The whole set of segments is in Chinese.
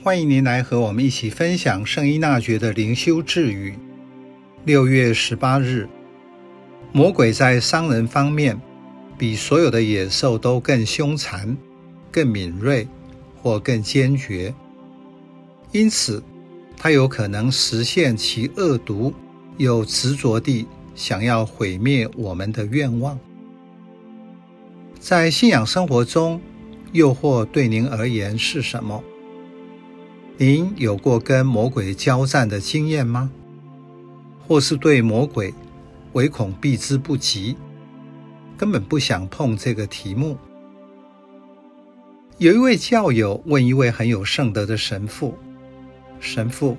欢迎您来和我们一起分享圣依纳爵的灵修智语。六月十八日，魔鬼在伤人方面，比所有的野兽都更凶残、更敏锐或更坚决，因此他有可能实现其恶毒又执着地想要毁灭我们的愿望。在信仰生活中，诱惑对您而言是什么？您有过跟魔鬼交战的经验吗？或是对魔鬼唯恐避之不及，根本不想碰这个题目？有一位教友问一位很有圣德的神父：“神父，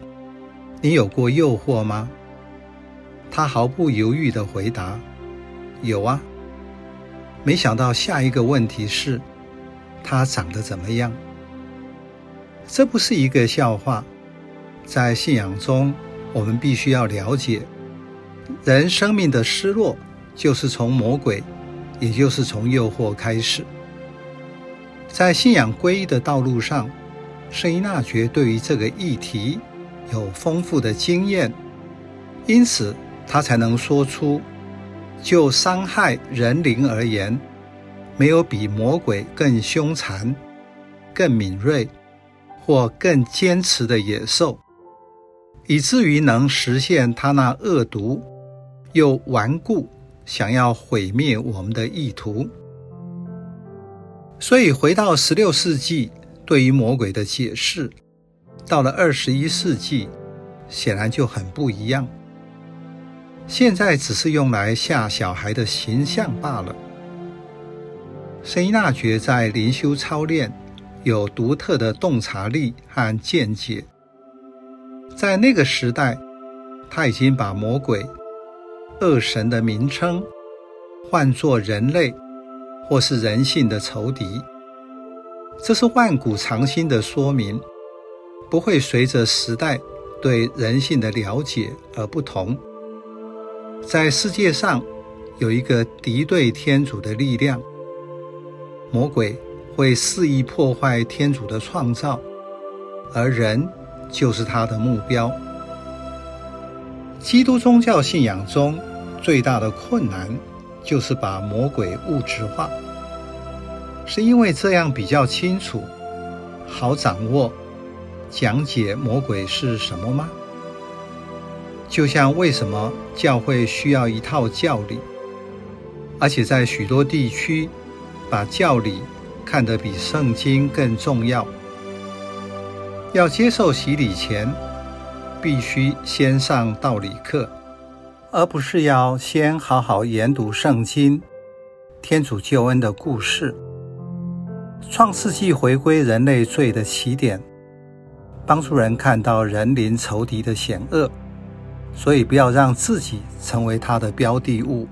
你有过诱惑吗？”他毫不犹豫地回答：“有啊。”没想到下一个问题是：“他长得怎么样？”这不是一个笑话，在信仰中，我们必须要了解，人生命的失落就是从魔鬼，也就是从诱惑开始。在信仰皈依的道路上，圣依纳爵对于这个议题有丰富的经验，因此他才能说出：就伤害人灵而言，没有比魔鬼更凶残、更敏锐。或更坚持的野兽，以至于能实现他那恶毒又顽固、想要毁灭我们的意图。所以，回到十六世纪对于魔鬼的解释，到了二十一世纪，显然就很不一样。现在只是用来吓小孩的形象罢了。圣依纳爵在灵修操练。有独特的洞察力和见解，在那个时代，他已经把魔鬼、恶神的名称换作人类或是人性的仇敌。这是万古长新的说明，不会随着时代对人性的了解而不同。在世界上有一个敌对天主的力量，魔鬼。会肆意破坏天主的创造，而人就是他的目标。基督宗教信仰中最大的困难就是把魔鬼物质化，是因为这样比较清楚，好掌握讲解魔鬼是什么吗？就像为什么教会需要一套教理，而且在许多地区把教理。看得比圣经更重要。要接受洗礼前，必须先上道理课，而不是要先好好研读圣经、天主救恩的故事。创世纪回归人类罪的起点，帮助人看到人灵仇敌的险恶，所以不要让自己成为他的标的物。